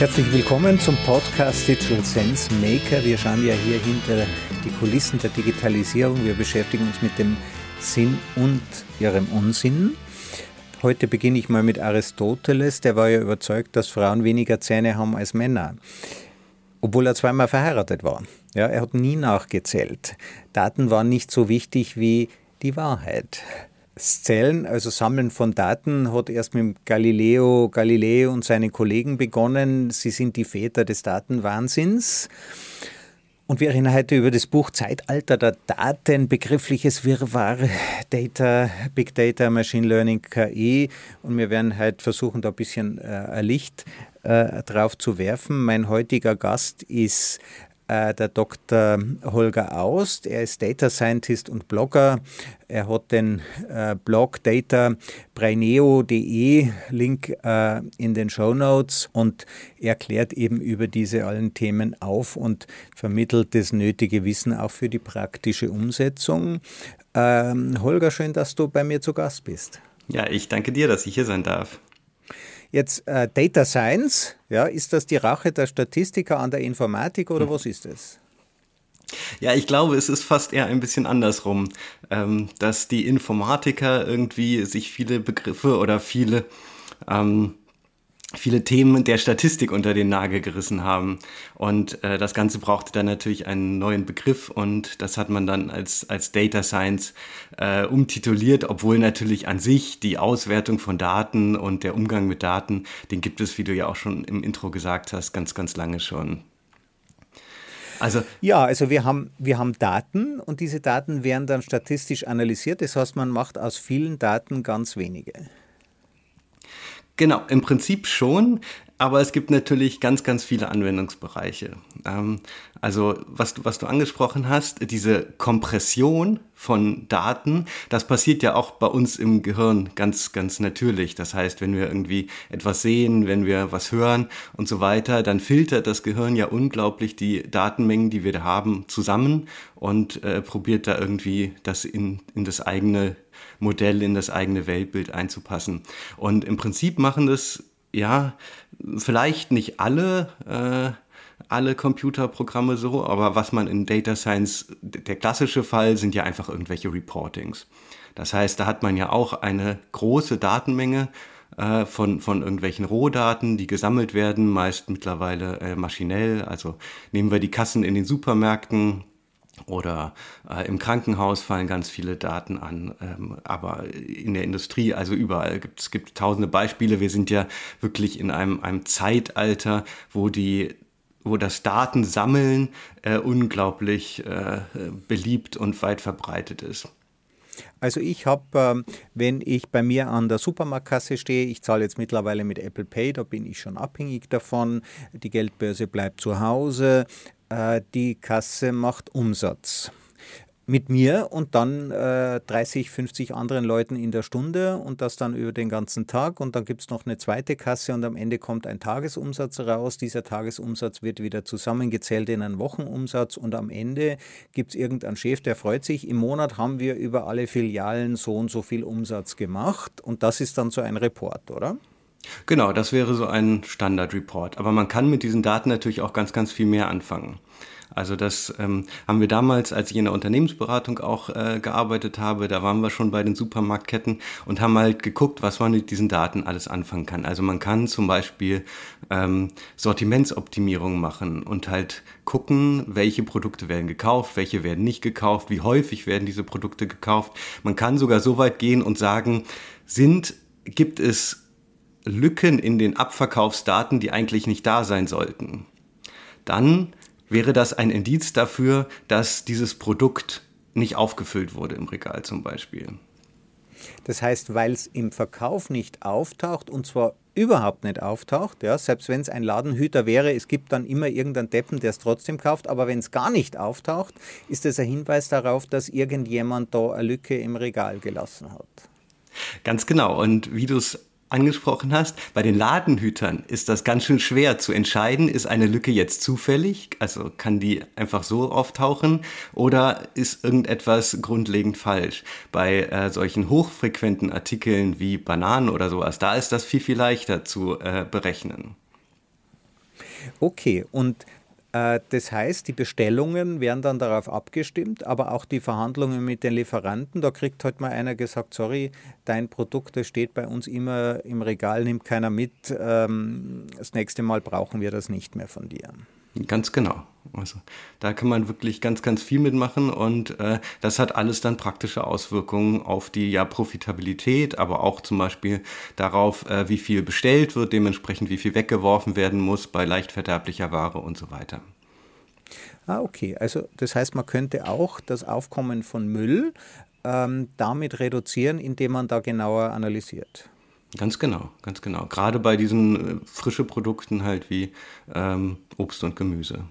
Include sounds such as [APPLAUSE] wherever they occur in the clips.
Herzlich willkommen zum Podcast Digital Sense Maker. Wir schauen ja hier hinter die Kulissen der Digitalisierung. Wir beschäftigen uns mit dem Sinn und ihrem Unsinn. Heute beginne ich mal mit Aristoteles. Der war ja überzeugt, dass Frauen weniger Zähne haben als Männer, obwohl er zweimal verheiratet war. Ja, er hat nie nachgezählt. Daten waren nicht so wichtig wie die Wahrheit. Zählen, also Sammeln von Daten, hat erst mit Galileo Galilei und seinen Kollegen begonnen. Sie sind die Väter des Datenwahnsinns. Und wir reden heute über das Buch Zeitalter der Daten, begriffliches Wirrwarr, Data, Big Data, Machine Learning, KI. Und wir werden heute versuchen, da ein bisschen äh, Licht äh, drauf zu werfen. Mein heutiger Gast ist äh, der Dr. Holger Aust. Er ist Data Scientist und Blogger. Er hat den äh, Blog databraineo.de, Link äh, in den Show Notes und erklärt eben über diese allen Themen auf und vermittelt das nötige Wissen auch für die praktische Umsetzung. Ähm, Holger, schön, dass du bei mir zu Gast bist. Ja, ich danke dir, dass ich hier sein darf. Jetzt äh, Data Science, ja, ist das die Rache der Statistiker an der Informatik oder hm. was ist das? Ja, ich glaube, es ist fast eher ein bisschen andersrum, ähm, dass die Informatiker irgendwie sich viele Begriffe oder viele ähm, viele Themen der Statistik unter den Nagel gerissen haben. Und äh, das Ganze brauchte dann natürlich einen neuen Begriff und das hat man dann als, als Data Science äh, umtituliert, obwohl natürlich an sich die Auswertung von Daten und der Umgang mit Daten, den gibt es, wie du ja auch schon im Intro gesagt hast, ganz, ganz lange schon. Also ja, also wir haben, wir haben Daten und diese Daten werden dann statistisch analysiert. Das heißt, man macht aus vielen Daten ganz wenige. Genau, im Prinzip schon, aber es gibt natürlich ganz, ganz viele Anwendungsbereiche. Ähm, also was du, was du angesprochen hast, diese Kompression von Daten, das passiert ja auch bei uns im Gehirn ganz, ganz natürlich. Das heißt, wenn wir irgendwie etwas sehen, wenn wir was hören und so weiter, dann filtert das Gehirn ja unglaublich die Datenmengen, die wir da haben, zusammen und äh, probiert da irgendwie das in, in das eigene Modell in das eigene Weltbild einzupassen. Und im Prinzip machen das, ja, vielleicht nicht alle, äh, alle Computerprogramme so, aber was man in Data Science, der klassische Fall sind ja einfach irgendwelche Reportings. Das heißt, da hat man ja auch eine große Datenmenge äh, von, von irgendwelchen Rohdaten, die gesammelt werden, meist mittlerweile äh, maschinell. Also nehmen wir die Kassen in den Supermärkten, oder äh, im Krankenhaus fallen ganz viele Daten an, ähm, aber in der Industrie, also überall gibt es gibt tausende Beispiele. Wir sind ja wirklich in einem, einem Zeitalter, wo die wo das Datensammeln äh, unglaublich äh, beliebt und weit verbreitet ist. Also ich habe, ähm, wenn ich bei mir an der Supermarktkasse stehe, ich zahle jetzt mittlerweile mit Apple Pay, da bin ich schon abhängig davon, die Geldbörse bleibt zu Hause, die Kasse macht Umsatz mit mir und dann äh, 30, 50 anderen Leuten in der Stunde und das dann über den ganzen Tag und dann gibt es noch eine zweite Kasse und am Ende kommt ein Tagesumsatz raus. Dieser Tagesumsatz wird wieder zusammengezählt in einen Wochenumsatz und am Ende gibt es irgendeinen Chef, der freut sich, im Monat haben wir über alle Filialen so und so viel Umsatz gemacht und das ist dann so ein Report, oder? Genau, das wäre so ein Standard-Report. Aber man kann mit diesen Daten natürlich auch ganz, ganz viel mehr anfangen. Also das ähm, haben wir damals, als ich in der Unternehmensberatung auch äh, gearbeitet habe, da waren wir schon bei den Supermarktketten und haben halt geguckt, was man mit diesen Daten alles anfangen kann. Also man kann zum Beispiel ähm, Sortimentsoptimierung machen und halt gucken, welche Produkte werden gekauft, welche werden nicht gekauft, wie häufig werden diese Produkte gekauft. Man kann sogar so weit gehen und sagen, sind, gibt es Lücken in den Abverkaufsdaten, die eigentlich nicht da sein sollten, dann wäre das ein Indiz dafür, dass dieses Produkt nicht aufgefüllt wurde im Regal zum Beispiel. Das heißt, weil es im Verkauf nicht auftaucht und zwar überhaupt nicht auftaucht, ja, selbst wenn es ein Ladenhüter wäre, es gibt dann immer irgendeinen Deppen, der es trotzdem kauft, aber wenn es gar nicht auftaucht, ist das ein Hinweis darauf, dass irgendjemand da eine Lücke im Regal gelassen hat. Ganz genau. Und wie du es angesprochen hast, bei den Ladenhütern ist das ganz schön schwer zu entscheiden, ist eine Lücke jetzt zufällig, also kann die einfach so auftauchen oder ist irgendetwas grundlegend falsch. Bei äh, solchen hochfrequenten Artikeln wie Bananen oder sowas, da ist das viel, viel leichter zu äh, berechnen. Okay, und das heißt, die Bestellungen werden dann darauf abgestimmt, aber auch die Verhandlungen mit den Lieferanten. Da kriegt halt mal einer gesagt, sorry, dein Produkt, das steht bei uns immer im Regal, nimmt keiner mit. Ähm, das nächste Mal brauchen wir das nicht mehr von dir. Ganz genau. Also da kann man wirklich ganz, ganz viel mitmachen und äh, das hat alles dann praktische Auswirkungen auf die ja Profitabilität, aber auch zum Beispiel darauf, äh, wie viel bestellt wird, dementsprechend wie viel weggeworfen werden muss bei leicht verderblicher Ware und so weiter. Ah, okay. Also das heißt, man könnte auch das Aufkommen von Müll ähm, damit reduzieren, indem man da genauer analysiert. Ganz genau, ganz genau. Gerade bei diesen äh, frischen Produkten halt wie ähm, Obst und Gemüse.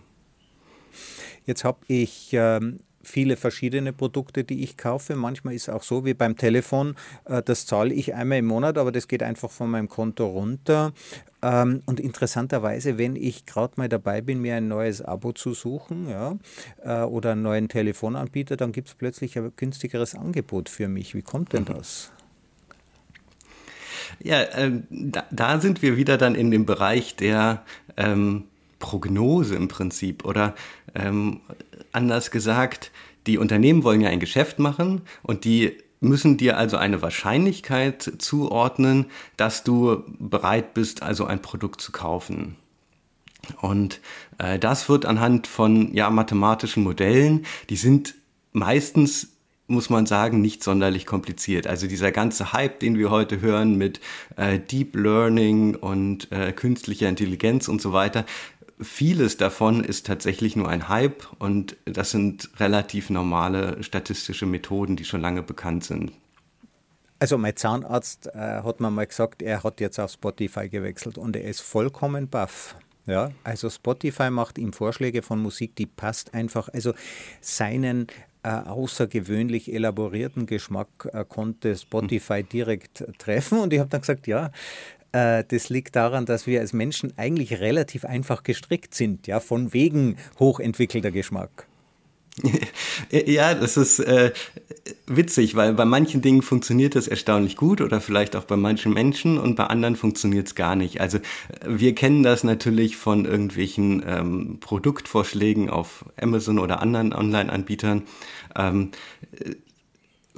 Jetzt habe ich ähm, viele verschiedene Produkte, die ich kaufe. Manchmal ist es auch so wie beim Telefon, äh, das zahle ich einmal im Monat, aber das geht einfach von meinem Konto runter. Ähm, und interessanterweise, wenn ich gerade mal dabei bin, mir ein neues Abo zu suchen ja, äh, oder einen neuen Telefonanbieter, dann gibt es plötzlich ein günstigeres Angebot für mich. Wie kommt denn mhm. das? Ja, ähm, da, da, sind wir wieder dann in dem Bereich der ähm, Prognose im Prinzip oder ähm, anders gesagt, die Unternehmen wollen ja ein Geschäft machen und die müssen dir also eine Wahrscheinlichkeit zuordnen, dass du bereit bist, also ein Produkt zu kaufen. Und äh, das wird anhand von ja mathematischen Modellen, die sind meistens muss man sagen, nicht sonderlich kompliziert. Also dieser ganze Hype, den wir heute hören mit äh, Deep Learning und äh, künstlicher Intelligenz und so weiter, vieles davon ist tatsächlich nur ein Hype und das sind relativ normale statistische Methoden, die schon lange bekannt sind. Also mein Zahnarzt äh, hat mir mal gesagt, er hat jetzt auf Spotify gewechselt und er ist vollkommen baff. Ja, also Spotify macht ihm Vorschläge von Musik, die passt einfach. Also seinen äh, außergewöhnlich elaborierten Geschmack äh, konnte Spotify direkt treffen. Und ich habe dann gesagt, ja, das liegt daran, dass wir als Menschen eigentlich relativ einfach gestrickt sind, ja, von wegen hochentwickelter Geschmack. [LAUGHS] Ja, das ist äh, witzig, weil bei manchen Dingen funktioniert das erstaunlich gut oder vielleicht auch bei manchen Menschen und bei anderen funktioniert es gar nicht. Also wir kennen das natürlich von irgendwelchen ähm, Produktvorschlägen auf Amazon oder anderen Online-Anbietern. Ähm,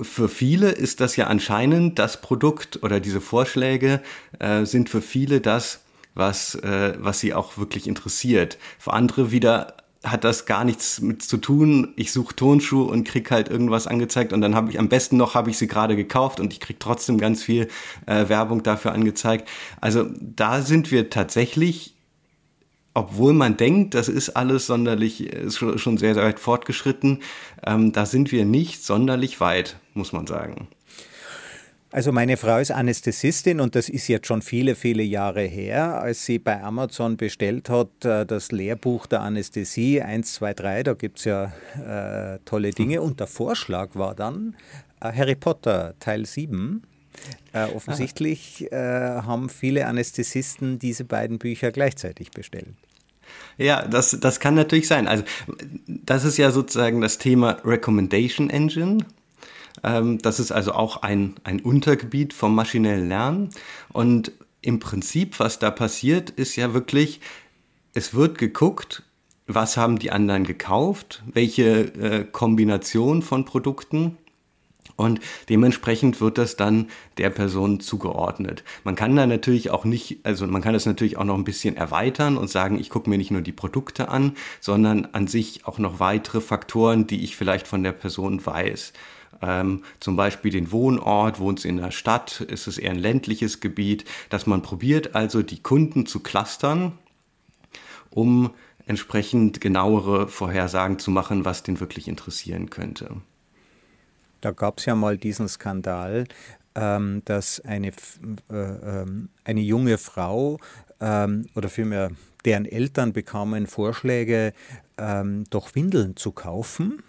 für viele ist das ja anscheinend das Produkt oder diese Vorschläge äh, sind für viele das, was, äh, was sie auch wirklich interessiert. Für andere wieder hat das gar nichts mit zu tun. Ich suche Tonschuhe und krieg halt irgendwas angezeigt und dann habe ich am besten noch habe ich sie gerade gekauft und ich krieg trotzdem ganz viel äh, Werbung dafür angezeigt. Also da sind wir tatsächlich obwohl man denkt, das ist alles sonderlich, ist schon sehr, sehr weit fortgeschritten, ähm, da sind wir nicht sonderlich weit, muss man sagen. Also meine Frau ist Anästhesistin und das ist jetzt schon viele, viele Jahre her, als sie bei Amazon bestellt hat, äh, das Lehrbuch der Anästhesie 1, 2, 3, da gibt es ja äh, tolle Dinge und der Vorschlag war dann äh, Harry Potter Teil 7. Äh, offensichtlich äh, haben viele Anästhesisten diese beiden Bücher gleichzeitig bestellt. Ja, das, das kann natürlich sein. Also das ist ja sozusagen das Thema Recommendation Engine. Ähm, das ist also auch ein, ein Untergebiet vom maschinellen Lernen. Und im Prinzip, was da passiert, ist ja wirklich, es wird geguckt, was haben die anderen gekauft, welche äh, Kombination von Produkten und dementsprechend wird das dann der Person zugeordnet. Man kann da natürlich auch nicht, also man kann das natürlich auch noch ein bisschen erweitern und sagen, ich gucke mir nicht nur die Produkte an, sondern an sich auch noch weitere Faktoren, die ich vielleicht von der Person weiß. Ähm, zum Beispiel den Wohnort, wohnt sie in der Stadt, ist es eher ein ländliches Gebiet, dass man probiert also die Kunden zu clustern, um entsprechend genauere Vorhersagen zu machen, was den wirklich interessieren könnte. Da gab es ja mal diesen Skandal, ähm, dass eine, äh, ähm, eine junge Frau ähm, oder vielmehr deren Eltern bekamen Vorschläge, ähm, doch Windeln zu kaufen.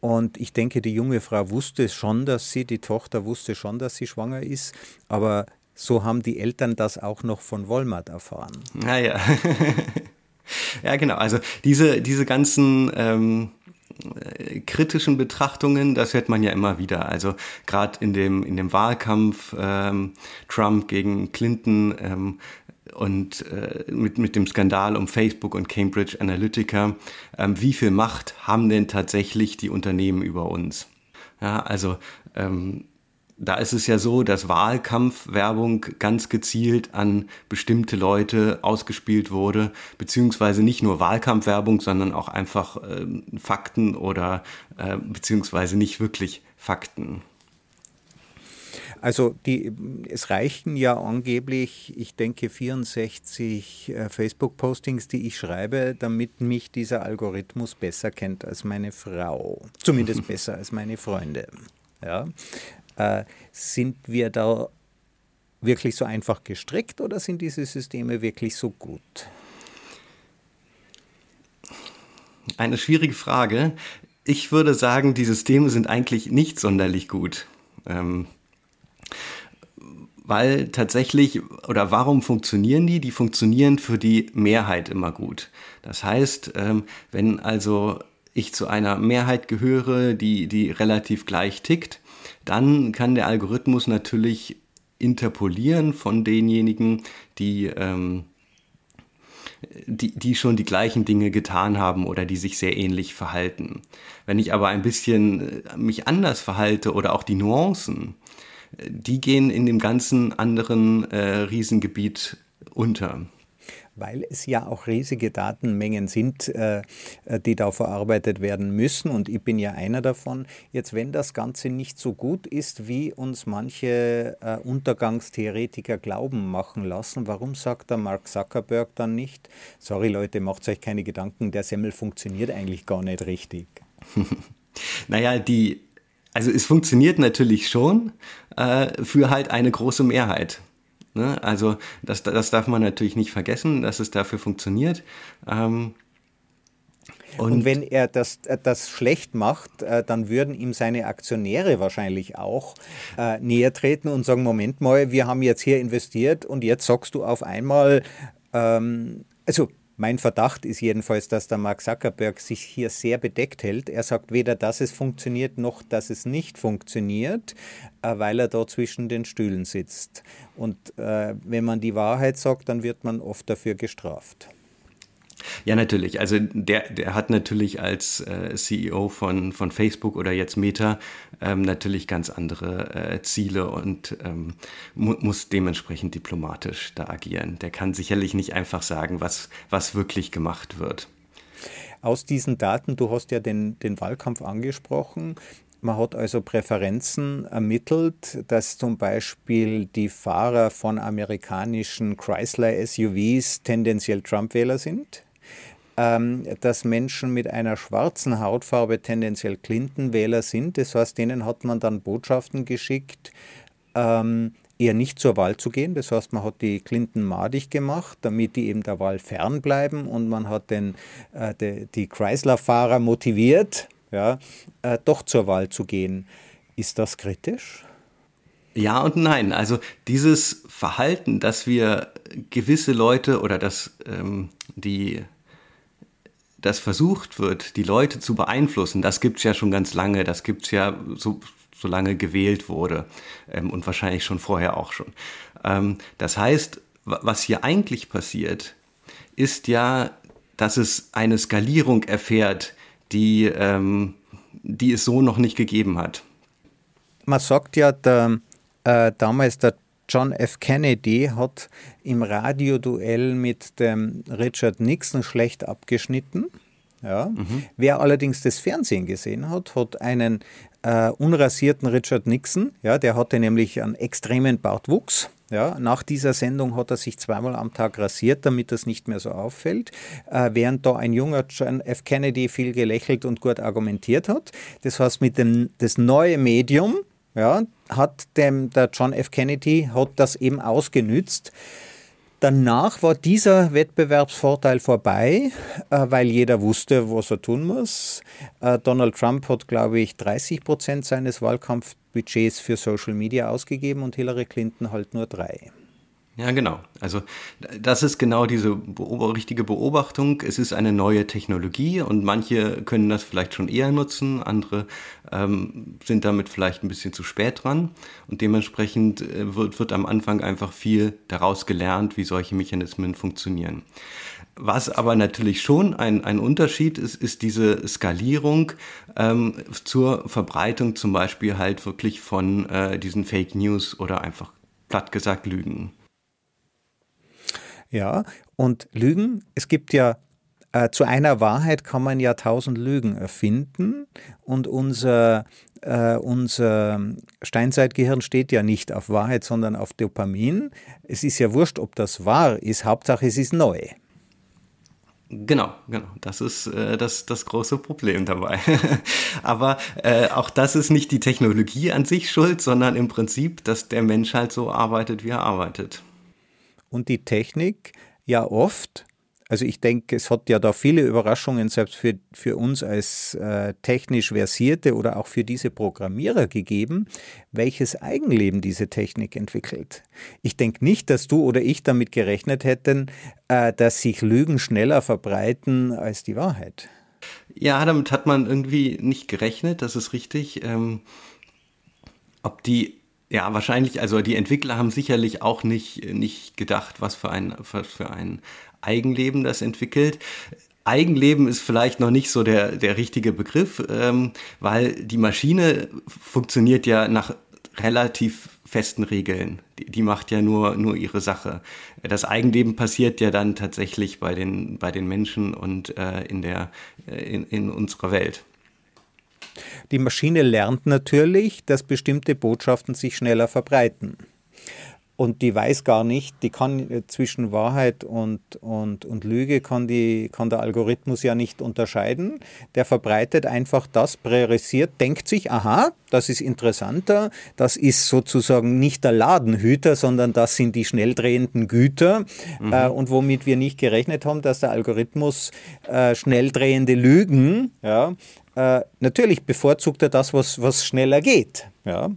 Und ich denke, die junge Frau wusste schon, dass sie, die Tochter wusste schon, dass sie schwanger ist, aber so haben die Eltern das auch noch von Walmart erfahren. Naja. [LAUGHS] ja, genau. Also diese, diese ganzen ähm, äh, kritischen Betrachtungen, das hört man ja immer wieder. Also gerade in dem, in dem Wahlkampf ähm, Trump gegen Clinton, ähm, und äh, mit, mit dem Skandal um Facebook und Cambridge Analytica, ähm, wie viel Macht haben denn tatsächlich die Unternehmen über uns? Ja, also ähm, da ist es ja so, dass Wahlkampfwerbung ganz gezielt an bestimmte Leute ausgespielt wurde, beziehungsweise nicht nur Wahlkampfwerbung, sondern auch einfach äh, Fakten oder äh, beziehungsweise nicht wirklich Fakten. Also die, es reichen ja angeblich, ich denke, 64 äh, Facebook-Postings, die ich schreibe, damit mich dieser Algorithmus besser kennt als meine Frau. Zumindest [LAUGHS] besser als meine Freunde. Ja. Äh, sind wir da wirklich so einfach gestrickt oder sind diese Systeme wirklich so gut? Eine schwierige Frage. Ich würde sagen, die Systeme sind eigentlich nicht sonderlich gut. Ähm, weil tatsächlich, oder warum funktionieren die? Die funktionieren für die Mehrheit immer gut. Das heißt, ähm, wenn also ich zu einer Mehrheit gehöre, die, die relativ gleich tickt, dann kann der Algorithmus natürlich interpolieren von denjenigen, die, ähm, die, die schon die gleichen Dinge getan haben oder die sich sehr ähnlich verhalten. Wenn ich aber ein bisschen äh, mich anders verhalte oder auch die Nuancen, äh, die gehen in dem ganzen anderen äh, Riesengebiet unter weil es ja auch riesige Datenmengen sind, äh, äh, die da verarbeitet werden müssen. Und ich bin ja einer davon. Jetzt, wenn das Ganze nicht so gut ist, wie uns manche äh, Untergangstheoretiker glauben machen lassen, warum sagt der Mark Zuckerberg dann nicht, sorry Leute, macht euch keine Gedanken, der Semmel funktioniert eigentlich gar nicht richtig? [LAUGHS] naja, die, also es funktioniert natürlich schon äh, für halt eine große Mehrheit. Ne? Also das, das darf man natürlich nicht vergessen, dass es dafür funktioniert. Ähm, und, und, wenn er das, äh, das schlecht macht, äh, dann würden ihm seine Aktionäre wahrscheinlich auch äh, näher treten und sagen, Moment mal, wir haben jetzt hier investiert und jetzt sagst du auf einmal, ähm, also mein Verdacht ist jedenfalls, dass der Mark Zuckerberg sich hier sehr bedeckt hält. Er sagt weder, dass es funktioniert, noch dass es nicht funktioniert, äh, weil er da zwischen den Stühlen sitzt. Und äh, wenn man die Wahrheit sagt, dann wird man oft dafür gestraft. Ja, natürlich. Also der, der hat natürlich als äh, CEO von, von Facebook oder jetzt Meta ähm, natürlich ganz andere äh, Ziele und ähm, mu muss dementsprechend diplomatisch da agieren. Der kann sicherlich nicht einfach sagen, was, was wirklich gemacht wird. Aus diesen Daten, du hast ja den, den Wahlkampf angesprochen, man hat also Präferenzen ermittelt, dass zum Beispiel die Fahrer von amerikanischen Chrysler-SUVs tendenziell Trump-Wähler sind. Ähm, dass Menschen mit einer schwarzen Hautfarbe tendenziell Clinton-Wähler sind. Das heißt, denen hat man dann Botschaften geschickt, ähm, eher nicht zur Wahl zu gehen. Das heißt, man hat die Clinton madig gemacht, damit die eben der Wahl fernbleiben und man hat den, äh, die, die Chrysler-Fahrer motiviert, ja, äh, doch zur Wahl zu gehen. Ist das kritisch? Ja und nein. Also dieses Verhalten, dass wir gewisse Leute oder dass ähm, die das versucht wird, die Leute zu beeinflussen, das gibt es ja schon ganz lange, das gibt es ja so, so lange gewählt wurde ähm, und wahrscheinlich schon vorher auch schon. Ähm, das heißt, was hier eigentlich passiert, ist ja, dass es eine Skalierung erfährt, die, ähm, die es so noch nicht gegeben hat. Man sagt ja, der, äh, damals der John F. Kennedy hat im Radioduell mit dem Richard Nixon schlecht abgeschnitten. Ja. Mhm. Wer allerdings das Fernsehen gesehen hat, hat einen äh, unrasierten Richard Nixon, ja, der hatte nämlich einen extremen Bartwuchs. Ja, nach dieser Sendung hat er sich zweimal am Tag rasiert, damit das nicht mehr so auffällt, äh, während da ein junger John F. Kennedy viel gelächelt und gut argumentiert hat. Das heißt, mit dem das neue Medium, ja, hat dem, der John F. Kennedy hat das eben ausgenützt. Danach war dieser Wettbewerbsvorteil vorbei, äh, weil jeder wusste, was er tun muss. Äh, Donald Trump hat, glaube ich, 30 Prozent seines Wahlkampfbudgets für Social Media ausgegeben und Hillary Clinton halt nur drei. Ja, genau. Also das ist genau diese beob richtige Beobachtung. Es ist eine neue Technologie und manche können das vielleicht schon eher nutzen, andere ähm, sind damit vielleicht ein bisschen zu spät dran und dementsprechend äh, wird, wird am Anfang einfach viel daraus gelernt, wie solche Mechanismen funktionieren. Was aber natürlich schon ein, ein Unterschied ist, ist diese Skalierung ähm, zur Verbreitung zum Beispiel halt wirklich von äh, diesen Fake News oder einfach platt gesagt Lügen. Ja, und Lügen, es gibt ja äh, zu einer Wahrheit kann man ja tausend Lügen erfinden und unser, äh, unser Steinzeitgehirn steht ja nicht auf Wahrheit, sondern auf Dopamin. Es ist ja wurscht, ob das wahr ist, Hauptsache es ist neu. Genau, genau. Das ist äh, das, das große Problem dabei. [LAUGHS] Aber äh, auch das ist nicht die Technologie an sich schuld, sondern im Prinzip, dass der Mensch halt so arbeitet, wie er arbeitet und die Technik ja oft, also ich denke, es hat ja da viele Überraschungen selbst für, für uns als äh, technisch Versierte oder auch für diese Programmierer gegeben, welches Eigenleben diese Technik entwickelt. Ich denke nicht, dass du oder ich damit gerechnet hätten, äh, dass sich Lügen schneller verbreiten als die Wahrheit. Ja, damit hat man irgendwie nicht gerechnet, das ist richtig. Ähm, ob die ja, wahrscheinlich, also die Entwickler haben sicherlich auch nicht, nicht gedacht, was für ein, was für ein Eigenleben das entwickelt. Eigenleben ist vielleicht noch nicht so der, der richtige Begriff, ähm, weil die Maschine funktioniert ja nach relativ festen Regeln. Die, die, macht ja nur, nur ihre Sache. Das Eigenleben passiert ja dann tatsächlich bei den, bei den Menschen und äh, in, der, äh, in, in unserer Welt. Die Maschine lernt natürlich, dass bestimmte Botschaften sich schneller verbreiten. Und die weiß gar nicht, die kann äh, zwischen Wahrheit und, und, und Lüge kann, die, kann der Algorithmus ja nicht unterscheiden. Der verbreitet einfach das, priorisiert, denkt sich, aha, das ist interessanter, das ist sozusagen nicht der Ladenhüter, sondern das sind die schnell drehenden Güter. Mhm. Äh, und womit wir nicht gerechnet haben, dass der Algorithmus äh, schnell drehende Lügen ja, äh, natürlich bevorzugt er das, was, was schneller geht. Ja.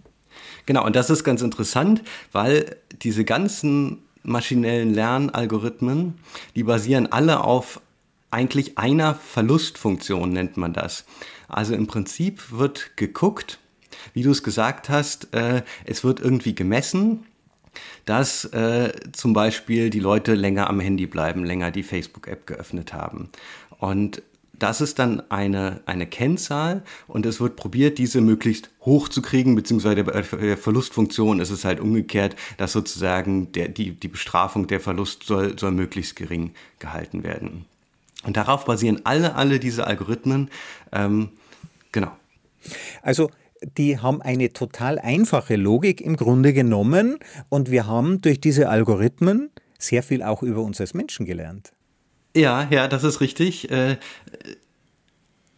Genau, und das ist ganz interessant, weil diese ganzen maschinellen Lernalgorithmen, die basieren alle auf eigentlich einer Verlustfunktion, nennt man das. Also im Prinzip wird geguckt, wie du es gesagt hast, äh, es wird irgendwie gemessen, dass äh, zum Beispiel die Leute länger am Handy bleiben, länger die Facebook-App geöffnet haben. Und das ist dann eine, eine Kennzahl und es wird probiert, diese möglichst hoch zu kriegen, beziehungsweise bei der Verlustfunktion ist es halt umgekehrt, dass sozusagen der, die, die Bestrafung, der Verlust soll, soll möglichst gering gehalten werden. Und darauf basieren alle, alle diese Algorithmen. Ähm, genau. Also die haben eine total einfache Logik im Grunde genommen und wir haben durch diese Algorithmen sehr viel auch über uns als Menschen gelernt. Ja, ja, das ist richtig. Äh,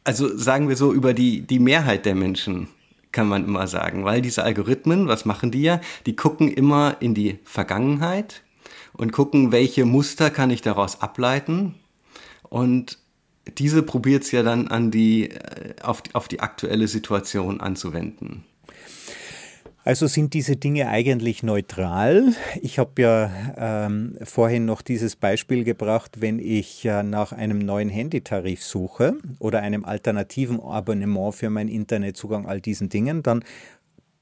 also sagen wir so, über die, die Mehrheit der Menschen kann man immer sagen, weil diese Algorithmen, was machen die ja? Die gucken immer in die Vergangenheit und gucken, welche Muster kann ich daraus ableiten und diese probiert es ja dann an die, äh, auf, auf die aktuelle Situation anzuwenden. Also sind diese Dinge eigentlich neutral? Ich habe ja ähm, vorhin noch dieses Beispiel gebracht, wenn ich äh, nach einem neuen Handytarif suche oder einem alternativen Abonnement für meinen Internetzugang, all diesen Dingen, dann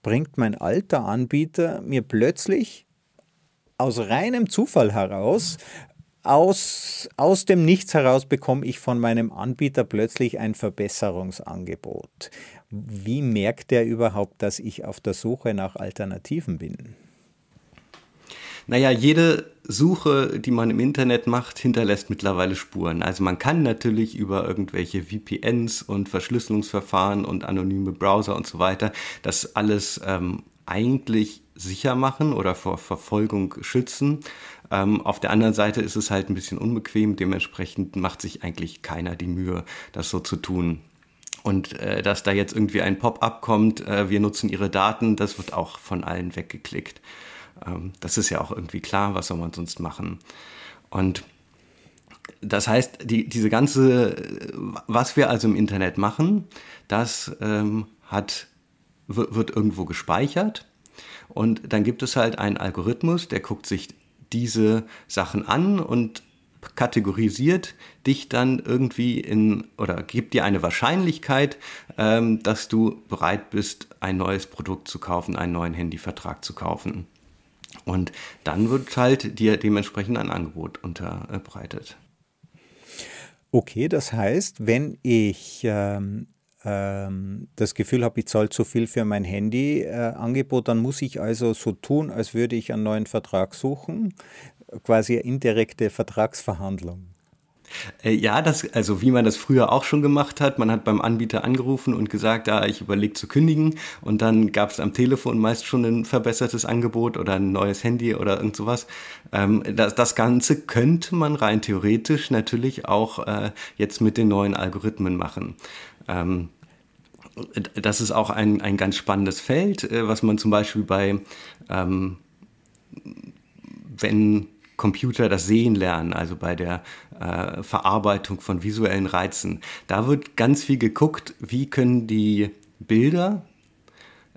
bringt mein alter Anbieter mir plötzlich aus reinem Zufall heraus aus, aus dem Nichts heraus bekomme ich von meinem Anbieter plötzlich ein Verbesserungsangebot. Wie merkt er überhaupt, dass ich auf der Suche nach Alternativen bin? Naja, jede Suche, die man im Internet macht, hinterlässt mittlerweile Spuren. Also man kann natürlich über irgendwelche VPNs und Verschlüsselungsverfahren und anonyme Browser und so weiter das alles ähm, eigentlich sicher machen oder vor Verfolgung schützen. Ähm, auf der anderen Seite ist es halt ein bisschen unbequem, dementsprechend macht sich eigentlich keiner die Mühe, das so zu tun. Und äh, dass da jetzt irgendwie ein Pop-up kommt, äh, wir nutzen ihre Daten, das wird auch von allen weggeklickt. Ähm, das ist ja auch irgendwie klar, was soll man sonst machen. Und das heißt, die, diese ganze, was wir also im Internet machen, das ähm, hat, wird irgendwo gespeichert. Und dann gibt es halt einen Algorithmus, der guckt sich diese Sachen an und kategorisiert dich dann irgendwie in oder gibt dir eine Wahrscheinlichkeit, ähm, dass du bereit bist, ein neues Produkt zu kaufen, einen neuen Handyvertrag zu kaufen. Und dann wird halt dir dementsprechend ein Angebot unterbreitet. Okay, das heißt, wenn ich ähm, ähm, das Gefühl habe, ich zahle zu viel für mein Handy-Angebot, äh, dann muss ich also so tun, als würde ich einen neuen Vertrag suchen, quasi eine indirekte Vertragsverhandlung. Äh, ja, das, also wie man das früher auch schon gemacht hat. Man hat beim Anbieter angerufen und gesagt, ja, ich überlege zu kündigen. Und dann gab es am Telefon meist schon ein verbessertes Angebot oder ein neues Handy oder irgend sowas. Ähm, das, das Ganze könnte man rein theoretisch natürlich auch äh, jetzt mit den neuen Algorithmen machen. Ähm, das ist auch ein, ein ganz spannendes Feld, äh, was man zum Beispiel bei, ähm, wenn Computer das Sehen lernen, also bei der äh, Verarbeitung von visuellen Reizen. Da wird ganz viel geguckt, wie können die Bilder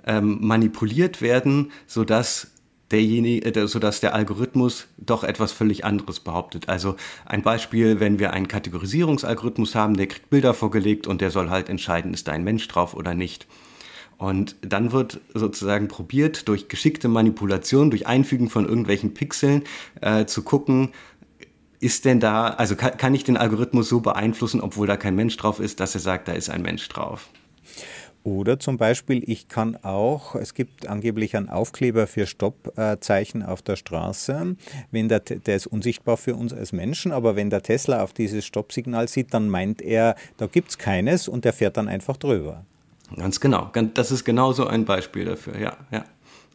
ähm, manipuliert werden, sodass derjenige, äh, sodass der Algorithmus doch etwas völlig anderes behauptet. Also ein Beispiel, wenn wir einen Kategorisierungsalgorithmus haben, der kriegt Bilder vorgelegt und der soll halt entscheiden, ist da ein Mensch drauf oder nicht. Und dann wird sozusagen probiert, durch geschickte Manipulation, durch Einfügen von irgendwelchen Pixeln äh, zu gucken, ist denn da, also kann, kann ich den Algorithmus so beeinflussen, obwohl da kein Mensch drauf ist, dass er sagt, da ist ein Mensch drauf. Oder zum Beispiel, ich kann auch, es gibt angeblich einen Aufkleber für Stoppzeichen auf der Straße. Wenn der, der ist unsichtbar für uns als Menschen, aber wenn der Tesla auf dieses Stoppsignal sieht, dann meint er, da gibt es keines und der fährt dann einfach drüber. Ganz genau. Das ist genauso ein Beispiel dafür, ja, ja.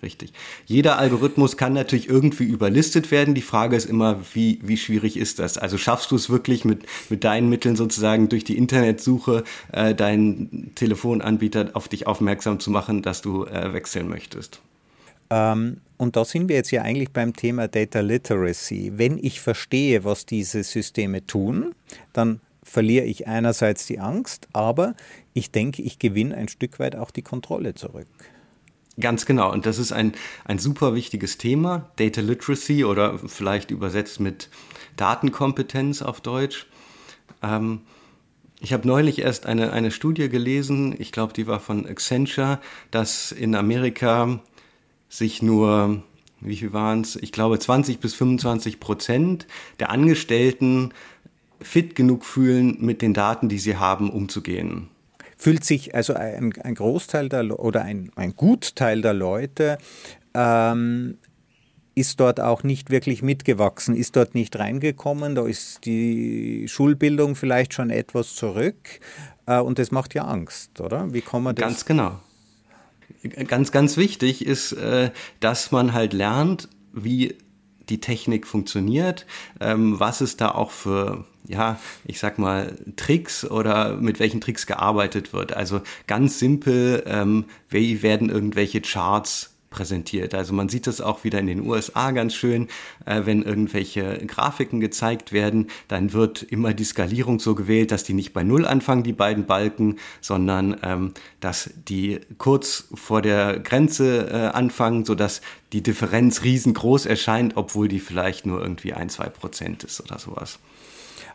Richtig. Jeder Algorithmus kann natürlich irgendwie überlistet werden. Die Frage ist immer, wie, wie schwierig ist das? Also schaffst du es wirklich mit, mit deinen Mitteln sozusagen durch die Internetsuche äh, deinen Telefonanbieter auf dich aufmerksam zu machen, dass du äh, wechseln möchtest? Ähm, und da sind wir jetzt ja eigentlich beim Thema Data Literacy. Wenn ich verstehe, was diese Systeme tun, dann verliere ich einerseits die Angst, aber ich denke, ich gewinne ein Stück weit auch die Kontrolle zurück. Ganz genau. Und das ist ein, ein super wichtiges Thema, Data Literacy oder vielleicht übersetzt mit Datenkompetenz auf Deutsch. Ähm, ich habe neulich erst eine, eine Studie gelesen, ich glaube, die war von Accenture, dass in Amerika sich nur, wie viel waren es? Ich glaube, 20 bis 25 Prozent der Angestellten fit genug fühlen, mit den Daten, die sie haben, umzugehen. Fühlt sich also ein, ein Großteil der, oder ein, ein Gutteil der Leute ähm, ist dort auch nicht wirklich mitgewachsen, ist dort nicht reingekommen, da ist die Schulbildung vielleicht schon etwas zurück äh, und das macht ja Angst, oder? Wie kann man das? Ganz genau. Ganz, ganz wichtig ist, äh, dass man halt lernt, wie die Technik funktioniert, ähm, was es da auch für, ja, ich sag mal, Tricks oder mit welchen Tricks gearbeitet wird. Also ganz simpel, ähm, wie werden irgendwelche Charts präsentiert. Also man sieht das auch wieder in den USA ganz schön, äh, wenn irgendwelche Grafiken gezeigt werden, dann wird immer die Skalierung so gewählt, dass die nicht bei Null anfangen, die beiden Balken, sondern ähm, dass die kurz vor der Grenze äh, anfangen, sodass die Differenz riesengroß erscheint, obwohl die vielleicht nur irgendwie ein, zwei Prozent ist oder sowas.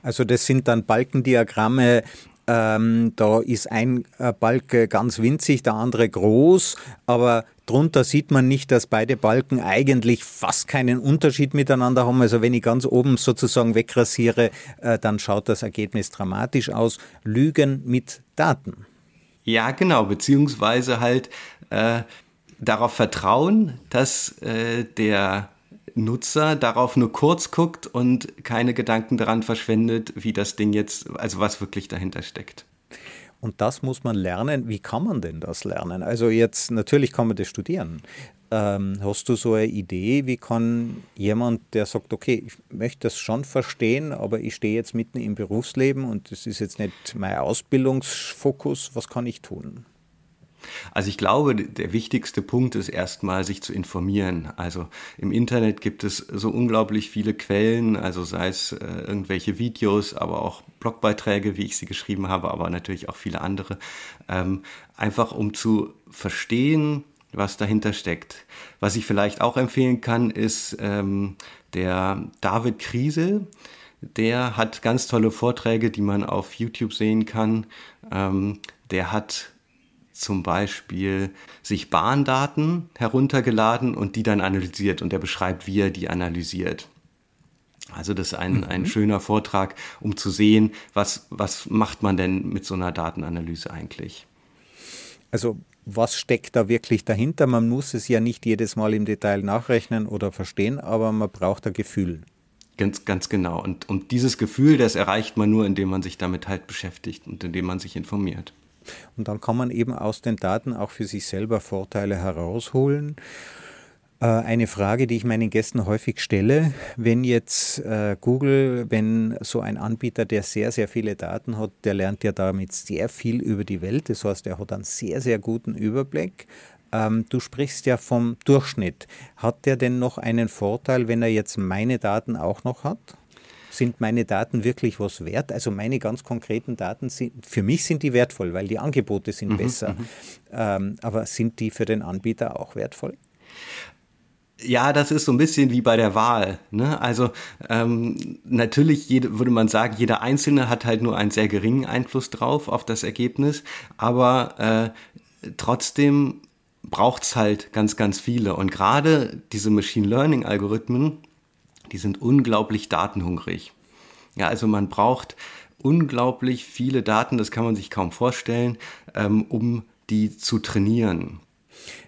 Also das sind dann Balkendiagramme, ähm, da ist ein äh, Balken ganz winzig, der andere groß, aber drunter sieht man nicht, dass beide Balken eigentlich fast keinen Unterschied miteinander haben. Also wenn ich ganz oben sozusagen wegrasiere, äh, dann schaut das Ergebnis dramatisch aus. Lügen mit Daten. Ja, genau, beziehungsweise halt äh, darauf vertrauen, dass äh, der Nutzer darauf nur kurz guckt und keine Gedanken daran verschwendet, wie das Ding jetzt, also was wirklich dahinter steckt. Und das muss man lernen. Wie kann man denn das lernen? Also jetzt, natürlich kann man das studieren. Ähm, hast du so eine Idee, wie kann jemand, der sagt, okay, ich möchte das schon verstehen, aber ich stehe jetzt mitten im Berufsleben und das ist jetzt nicht mein Ausbildungsfokus, was kann ich tun? Also ich glaube, der wichtigste Punkt ist erstmal, sich zu informieren. Also im Internet gibt es so unglaublich viele Quellen, also sei es äh, irgendwelche Videos, aber auch Blogbeiträge, wie ich sie geschrieben habe, aber natürlich auch viele andere. Ähm, einfach um zu verstehen, was dahinter steckt. Was ich vielleicht auch empfehlen kann, ist ähm, Der David Kriesel, der hat ganz tolle Vorträge, die man auf YouTube sehen kann. Ähm, der hat zum Beispiel sich Bahndaten heruntergeladen und die dann analysiert und er beschreibt, wie er die analysiert. Also das ist ein, mhm. ein schöner Vortrag, um zu sehen, was, was macht man denn mit so einer Datenanalyse eigentlich. Also was steckt da wirklich dahinter? Man muss es ja nicht jedes Mal im Detail nachrechnen oder verstehen, aber man braucht ein Gefühl. Ganz, ganz genau. Und, und dieses Gefühl, das erreicht man nur, indem man sich damit halt beschäftigt und indem man sich informiert. Und dann kann man eben aus den Daten auch für sich selber Vorteile herausholen. Äh, eine Frage, die ich meinen Gästen häufig stelle, wenn jetzt äh, Google, wenn so ein Anbieter, der sehr, sehr viele Daten hat, der lernt ja damit sehr viel über die Welt, das heißt, er hat einen sehr, sehr guten Überblick. Ähm, du sprichst ja vom Durchschnitt. Hat der denn noch einen Vorteil, wenn er jetzt meine Daten auch noch hat? Sind meine Daten wirklich was wert? Also meine ganz konkreten Daten sind, für mich sind die wertvoll, weil die Angebote sind mhm, besser. Mhm. Ähm, aber sind die für den Anbieter auch wertvoll? Ja, das ist so ein bisschen wie bei der Wahl. Ne? Also ähm, natürlich jede, würde man sagen, jeder Einzelne hat halt nur einen sehr geringen Einfluss drauf auf das Ergebnis, aber äh, trotzdem braucht es halt ganz, ganz viele. Und gerade diese Machine Learning-Algorithmen, die sind unglaublich datenhungrig. Ja, also man braucht unglaublich viele Daten, das kann man sich kaum vorstellen, ähm, um die zu trainieren.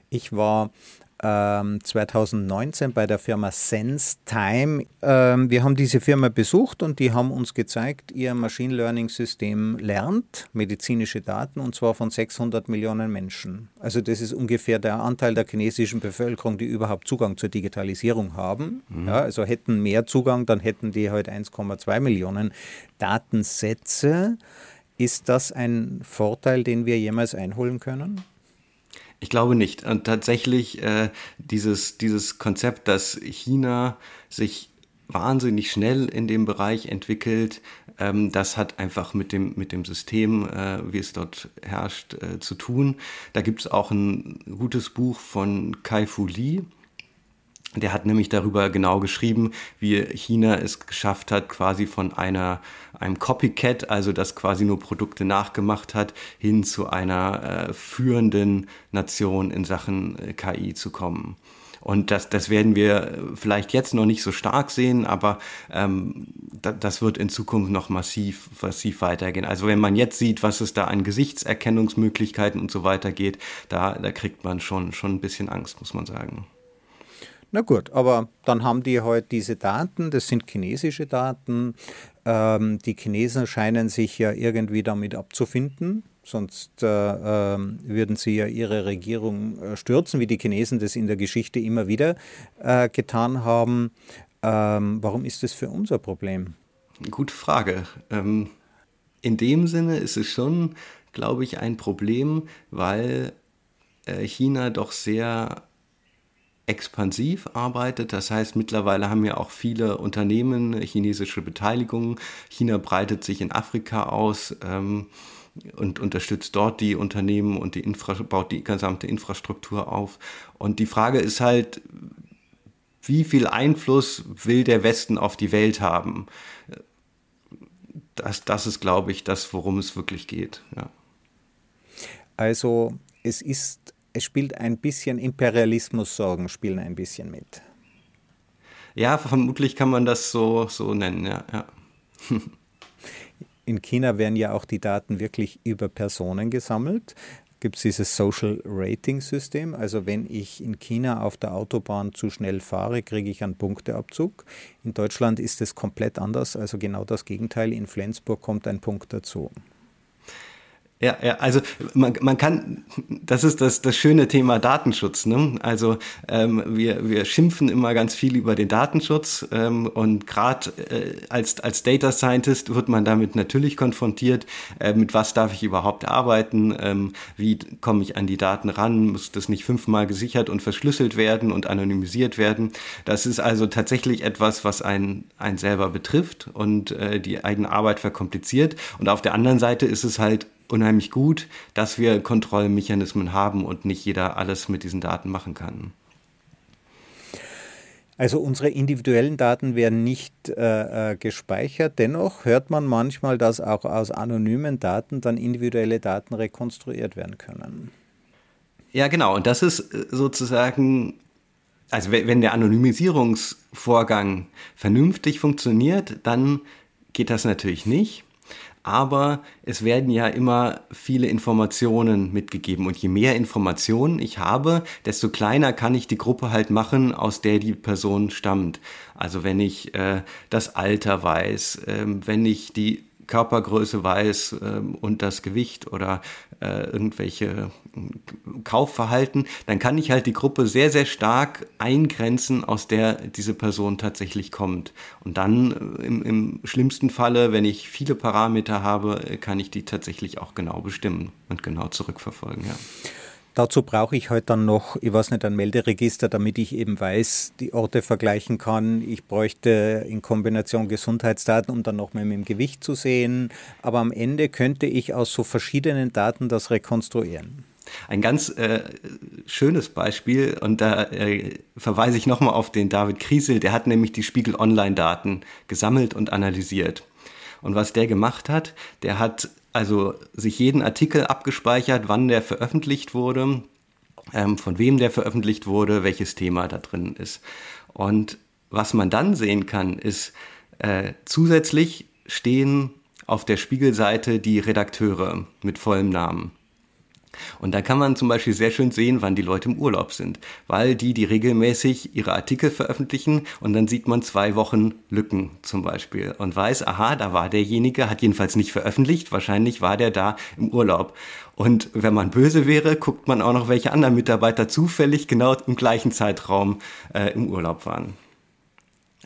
Ich war 2019 ähm, bei der Firma Sense Time. Ähm, wir haben diese Firma besucht und die haben uns gezeigt, ihr Machine Learning System lernt medizinische Daten und zwar von 600 Millionen Menschen. Also das ist ungefähr der Anteil der chinesischen Bevölkerung, die überhaupt Zugang zur Digitalisierung haben. Mhm. Ja, also hätten mehr Zugang, dann hätten die heute halt 1,2 Millionen Datensätze. Ist das ein Vorteil, den wir jemals einholen können? Ich glaube nicht. Und tatsächlich äh, dieses, dieses Konzept, dass China sich wahnsinnig schnell in dem Bereich entwickelt, ähm, das hat einfach mit dem, mit dem System, äh, wie es dort herrscht, äh, zu tun. Da gibt es auch ein gutes Buch von Kai Fu Li, der hat nämlich darüber genau geschrieben, wie China es geschafft hat, quasi von einer, einem Copycat, also das quasi nur Produkte nachgemacht hat, hin zu einer äh, führenden Nation in Sachen äh, KI zu kommen. Und das, das werden wir vielleicht jetzt noch nicht so stark sehen, aber ähm, da, das wird in Zukunft noch massiv, massiv weitergehen. Also wenn man jetzt sieht, was es da an Gesichtserkennungsmöglichkeiten und so weiter geht, da, da kriegt man schon, schon ein bisschen Angst, muss man sagen. Na gut, aber dann haben die heute halt diese Daten, das sind chinesische Daten. Ähm, die Chinesen scheinen sich ja irgendwie damit abzufinden, sonst äh, äh, würden sie ja ihre Regierung äh, stürzen, wie die Chinesen das in der Geschichte immer wieder äh, getan haben. Ähm, warum ist das für uns ein Problem? Gute Frage. Ähm, in dem Sinne ist es schon, glaube ich, ein Problem, weil äh, China doch sehr expansiv arbeitet. Das heißt, mittlerweile haben ja auch viele Unternehmen chinesische Beteiligungen. China breitet sich in Afrika aus ähm, und unterstützt dort die Unternehmen und die Infra baut die gesamte Infrastruktur auf. Und die Frage ist halt, wie viel Einfluss will der Westen auf die Welt haben? Das, das ist, glaube ich, das, worum es wirklich geht. Ja. Also es ist es spielt ein bisschen Imperialismus-Sorgen spielen ein bisschen mit. Ja, vermutlich kann man das so, so nennen, ja. ja. In China werden ja auch die Daten wirklich über Personen gesammelt. Gibt es dieses Social Rating System? Also wenn ich in China auf der Autobahn zu schnell fahre, kriege ich einen Punkteabzug. In Deutschland ist es komplett anders, also genau das Gegenteil. In Flensburg kommt ein Punkt dazu. Ja, ja, also man, man kann, das ist das, das schöne Thema Datenschutz. Ne? Also ähm, wir, wir schimpfen immer ganz viel über den Datenschutz ähm, und gerade äh, als, als Data Scientist wird man damit natürlich konfrontiert, äh, mit was darf ich überhaupt arbeiten, ähm, wie komme ich an die Daten ran, muss das nicht fünfmal gesichert und verschlüsselt werden und anonymisiert werden. Das ist also tatsächlich etwas, was einen, einen selber betrifft und äh, die eigene Arbeit verkompliziert. Und auf der anderen Seite ist es halt unheimlich gut, dass wir Kontrollmechanismen haben und nicht jeder alles mit diesen Daten machen kann. Also unsere individuellen Daten werden nicht äh, äh, gespeichert. Dennoch hört man manchmal, dass auch aus anonymen Daten dann individuelle Daten rekonstruiert werden können. Ja, genau. Und das ist äh, sozusagen, also wenn der Anonymisierungsvorgang vernünftig funktioniert, dann geht das natürlich nicht aber es werden ja immer viele Informationen mitgegeben und je mehr Informationen ich habe, desto kleiner kann ich die Gruppe halt machen, aus der die Person stammt. Also wenn ich äh, das Alter weiß, äh, wenn ich die Körpergröße weiß ähm, und das Gewicht oder äh, irgendwelche äh, Kaufverhalten, dann kann ich halt die Gruppe sehr, sehr stark eingrenzen, aus der diese Person tatsächlich kommt. Und dann äh, im, im schlimmsten Falle, wenn ich viele Parameter habe, kann ich die tatsächlich auch genau bestimmen und genau zurückverfolgen. Ja. Dazu brauche ich halt dann noch, ich weiß nicht, ein Melderegister, damit ich eben weiß, die Orte vergleichen kann. Ich bräuchte in Kombination Gesundheitsdaten, um dann noch mal mit dem Gewicht zu sehen. Aber am Ende könnte ich aus so verschiedenen Daten das rekonstruieren. Ein ganz äh, schönes Beispiel, und da äh, verweise ich nochmal auf den David Kriesel, der hat nämlich die Spiegel Online-Daten gesammelt und analysiert. Und was der gemacht hat, der hat also sich jeden Artikel abgespeichert, wann der veröffentlicht wurde, ähm, von wem der veröffentlicht wurde, welches Thema da drin ist. Und was man dann sehen kann, ist, äh, zusätzlich stehen auf der Spiegelseite die Redakteure mit vollem Namen. Und da kann man zum Beispiel sehr schön sehen, wann die Leute im Urlaub sind, weil die, die regelmäßig ihre Artikel veröffentlichen und dann sieht man zwei Wochen Lücken zum Beispiel und weiß, aha, da war derjenige, hat jedenfalls nicht veröffentlicht, wahrscheinlich war der da im Urlaub. Und wenn man böse wäre, guckt man auch noch, welche anderen Mitarbeiter zufällig genau im gleichen Zeitraum äh, im Urlaub waren.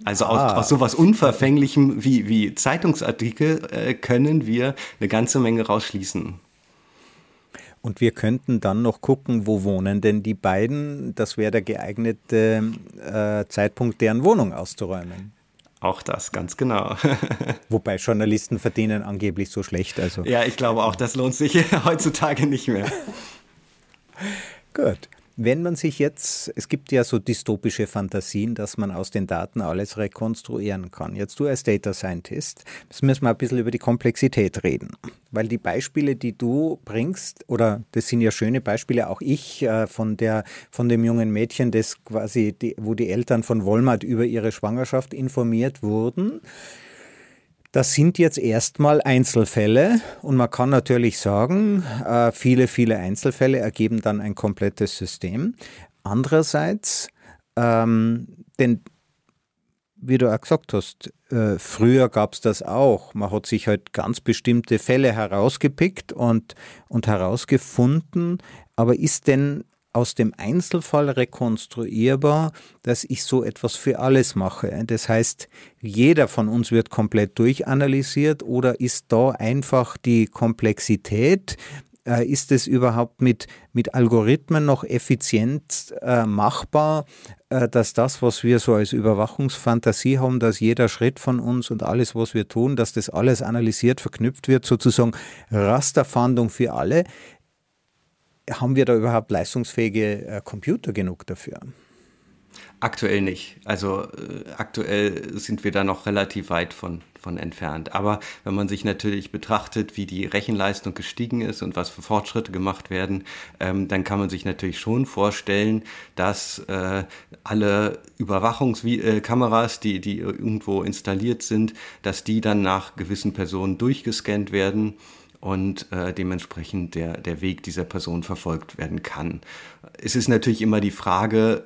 Also aus, ah. aus sowas Unverfänglichem wie, wie Zeitungsartikel äh, können wir eine ganze Menge rausschließen. Und wir könnten dann noch gucken, wo wohnen denn die beiden. Das wäre der geeignete äh, Zeitpunkt, deren Wohnung auszuräumen. Auch das, ganz genau. [LAUGHS] Wobei Journalisten verdienen angeblich so schlecht. Also. Ja, ich glaube auch, das lohnt sich [LAUGHS] heutzutage nicht mehr. Gut. Wenn man sich jetzt, es gibt ja so dystopische Fantasien, dass man aus den Daten alles rekonstruieren kann. Jetzt du als Data Scientist, müssen wir ein bisschen über die Komplexität reden. Weil die Beispiele, die du bringst, oder das sind ja schöne Beispiele, auch ich äh, von, der, von dem jungen Mädchen, das quasi, die, wo die Eltern von Wolmert über ihre Schwangerschaft informiert wurden, das sind jetzt erstmal Einzelfälle und man kann natürlich sagen, äh, viele, viele Einzelfälle ergeben dann ein komplettes System. Andererseits, ähm, denn wie du auch gesagt hast, äh, früher gab es das auch. Man hat sich halt ganz bestimmte Fälle herausgepickt und, und herausgefunden. Aber ist denn aus dem Einzelfall rekonstruierbar, dass ich so etwas für alles mache. Das heißt, jeder von uns wird komplett durchanalysiert oder ist da einfach die Komplexität, äh, ist es überhaupt mit, mit Algorithmen noch effizient äh, machbar, äh, dass das, was wir so als Überwachungsfantasie haben, dass jeder Schritt von uns und alles, was wir tun, dass das alles analysiert, verknüpft wird, sozusagen Rasterfahndung für alle haben wir da überhaupt leistungsfähige äh, Computer genug dafür? Aktuell nicht. Also äh, aktuell sind wir da noch relativ weit von, von entfernt. Aber wenn man sich natürlich betrachtet, wie die Rechenleistung gestiegen ist und was für Fortschritte gemacht werden, ähm, dann kann man sich natürlich schon vorstellen, dass äh, alle Überwachungskameras, äh, die, die irgendwo installiert sind, dass die dann nach gewissen Personen durchgescannt werden und äh, dementsprechend der, der Weg dieser Person verfolgt werden kann. Es ist natürlich immer die Frage,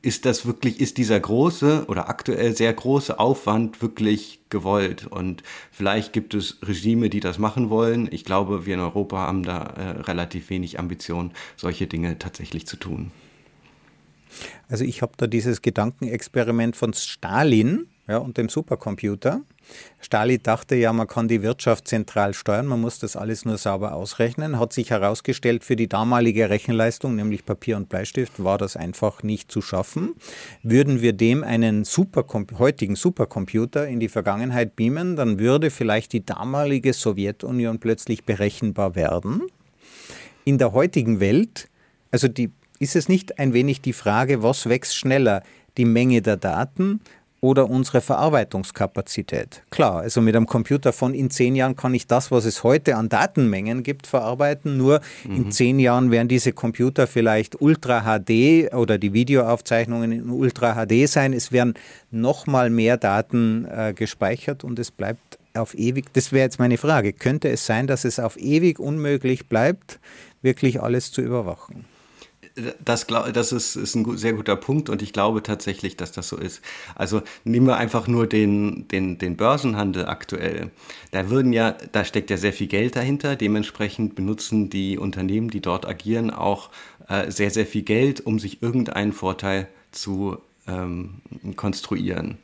ist das wirklich, ist dieser große oder aktuell sehr große Aufwand wirklich gewollt? Und vielleicht gibt es Regime, die das machen wollen. Ich glaube, wir in Europa haben da äh, relativ wenig Ambition, solche Dinge tatsächlich zu tun. Also ich habe da dieses Gedankenexperiment von Stalin ja, und dem Supercomputer. Stalin dachte ja, man kann die Wirtschaft zentral steuern, man muss das alles nur sauber ausrechnen. Hat sich herausgestellt, für die damalige Rechenleistung, nämlich Papier und Bleistift, war das einfach nicht zu schaffen. Würden wir dem einen Supercom heutigen Supercomputer in die Vergangenheit beamen, dann würde vielleicht die damalige Sowjetunion plötzlich berechenbar werden. In der heutigen Welt, also die ist es nicht ein wenig die Frage, was wächst schneller, die Menge der Daten oder unsere Verarbeitungskapazität. Klar, also mit einem Computer von in zehn Jahren kann ich das, was es heute an Datenmengen gibt, verarbeiten. Nur mhm. in zehn Jahren werden diese Computer vielleicht Ultra HD oder die Videoaufzeichnungen in Ultra HD sein. Es werden nochmal mehr Daten äh, gespeichert und es bleibt auf ewig. Das wäre jetzt meine Frage. Könnte es sein, dass es auf ewig unmöglich bleibt, wirklich alles zu überwachen? Das, das ist, ist ein sehr guter Punkt und ich glaube tatsächlich, dass das so ist. Also nehmen wir einfach nur den, den, den Börsenhandel aktuell. Da würden ja, da steckt ja sehr viel Geld dahinter. Dementsprechend benutzen die Unternehmen, die dort agieren, auch äh, sehr, sehr viel Geld, um sich irgendeinen Vorteil zu ähm, konstruieren.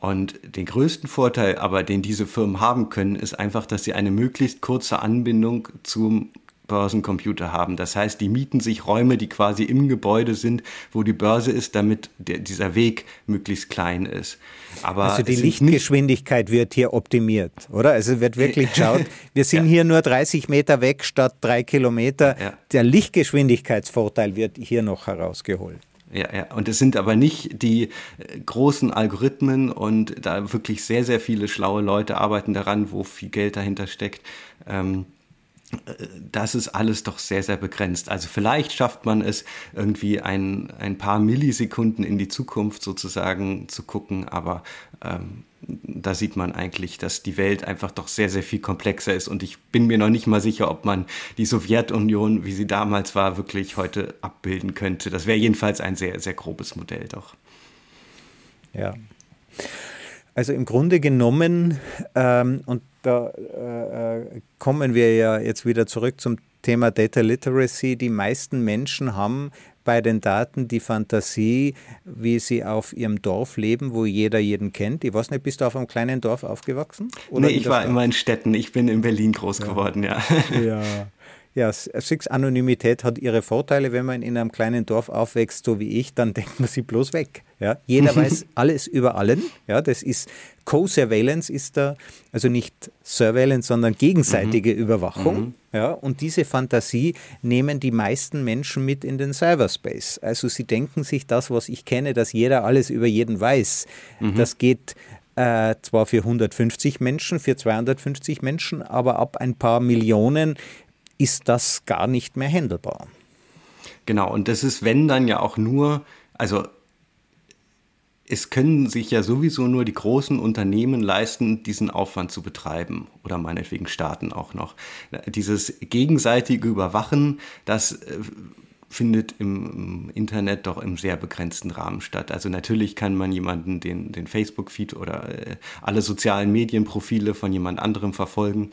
Und den größten Vorteil aber, den diese Firmen haben können, ist einfach, dass sie eine möglichst kurze Anbindung zum Börsencomputer haben. Das heißt, die mieten sich Räume, die quasi im Gebäude sind, wo die Börse ist, damit der, dieser Weg möglichst klein ist. Aber also die Lichtgeschwindigkeit wird hier optimiert, oder? Also wird wirklich [LAUGHS] geschaut, wir sind ja. hier nur 30 Meter weg statt drei Kilometer. Ja. Der Lichtgeschwindigkeitsvorteil wird hier noch herausgeholt. Ja, ja, und es sind aber nicht die äh, großen Algorithmen und da wirklich sehr, sehr viele schlaue Leute arbeiten daran, wo viel Geld dahinter steckt. Ähm, das ist alles doch sehr, sehr begrenzt. Also vielleicht schafft man es, irgendwie ein, ein paar Millisekunden in die Zukunft sozusagen zu gucken, aber ähm, da sieht man eigentlich, dass die Welt einfach doch sehr, sehr viel komplexer ist. Und ich bin mir noch nicht mal sicher, ob man die Sowjetunion, wie sie damals war, wirklich heute abbilden könnte. Das wäre jedenfalls ein sehr, sehr grobes Modell doch. Ja. Also im Grunde genommen, ähm, und da äh, äh, kommen wir ja jetzt wieder zurück zum Thema Data Literacy. Die meisten Menschen haben bei den Daten die Fantasie, wie sie auf ihrem Dorf leben, wo jeder jeden kennt. Ich weiß nicht, bist du auf einem kleinen Dorf aufgewachsen? Oder nee, ich war Stadt? immer in Städten. Ich bin in Berlin groß ja. geworden, ja. Ja. Ja, Six Anonymität hat ihre Vorteile. Wenn man in einem kleinen Dorf aufwächst, so wie ich, dann [LAUGHS] denkt man sie bloß weg. Ja, jeder [LAUGHS] weiß alles über allen. Ja, das ist Co-Surveillance ist da, also nicht Surveillance, sondern gegenseitige mhm. Überwachung. Mhm. Ja, und diese Fantasie nehmen die meisten Menschen mit in den Cyberspace. Also sie denken sich das, was ich kenne, dass jeder alles über jeden weiß. Mhm. Das geht äh, zwar für 150 Menschen, für 250 Menschen, aber ab ein paar Millionen ist das gar nicht mehr handelbar. Genau, und das ist, wenn dann ja auch nur, also es können sich ja sowieso nur die großen Unternehmen leisten, diesen Aufwand zu betreiben oder meinetwegen Staaten auch noch. Dieses gegenseitige Überwachen, das äh, findet im Internet doch im sehr begrenzten Rahmen statt. Also natürlich kann man jemanden den, den Facebook-Feed oder äh, alle sozialen Medienprofile von jemand anderem verfolgen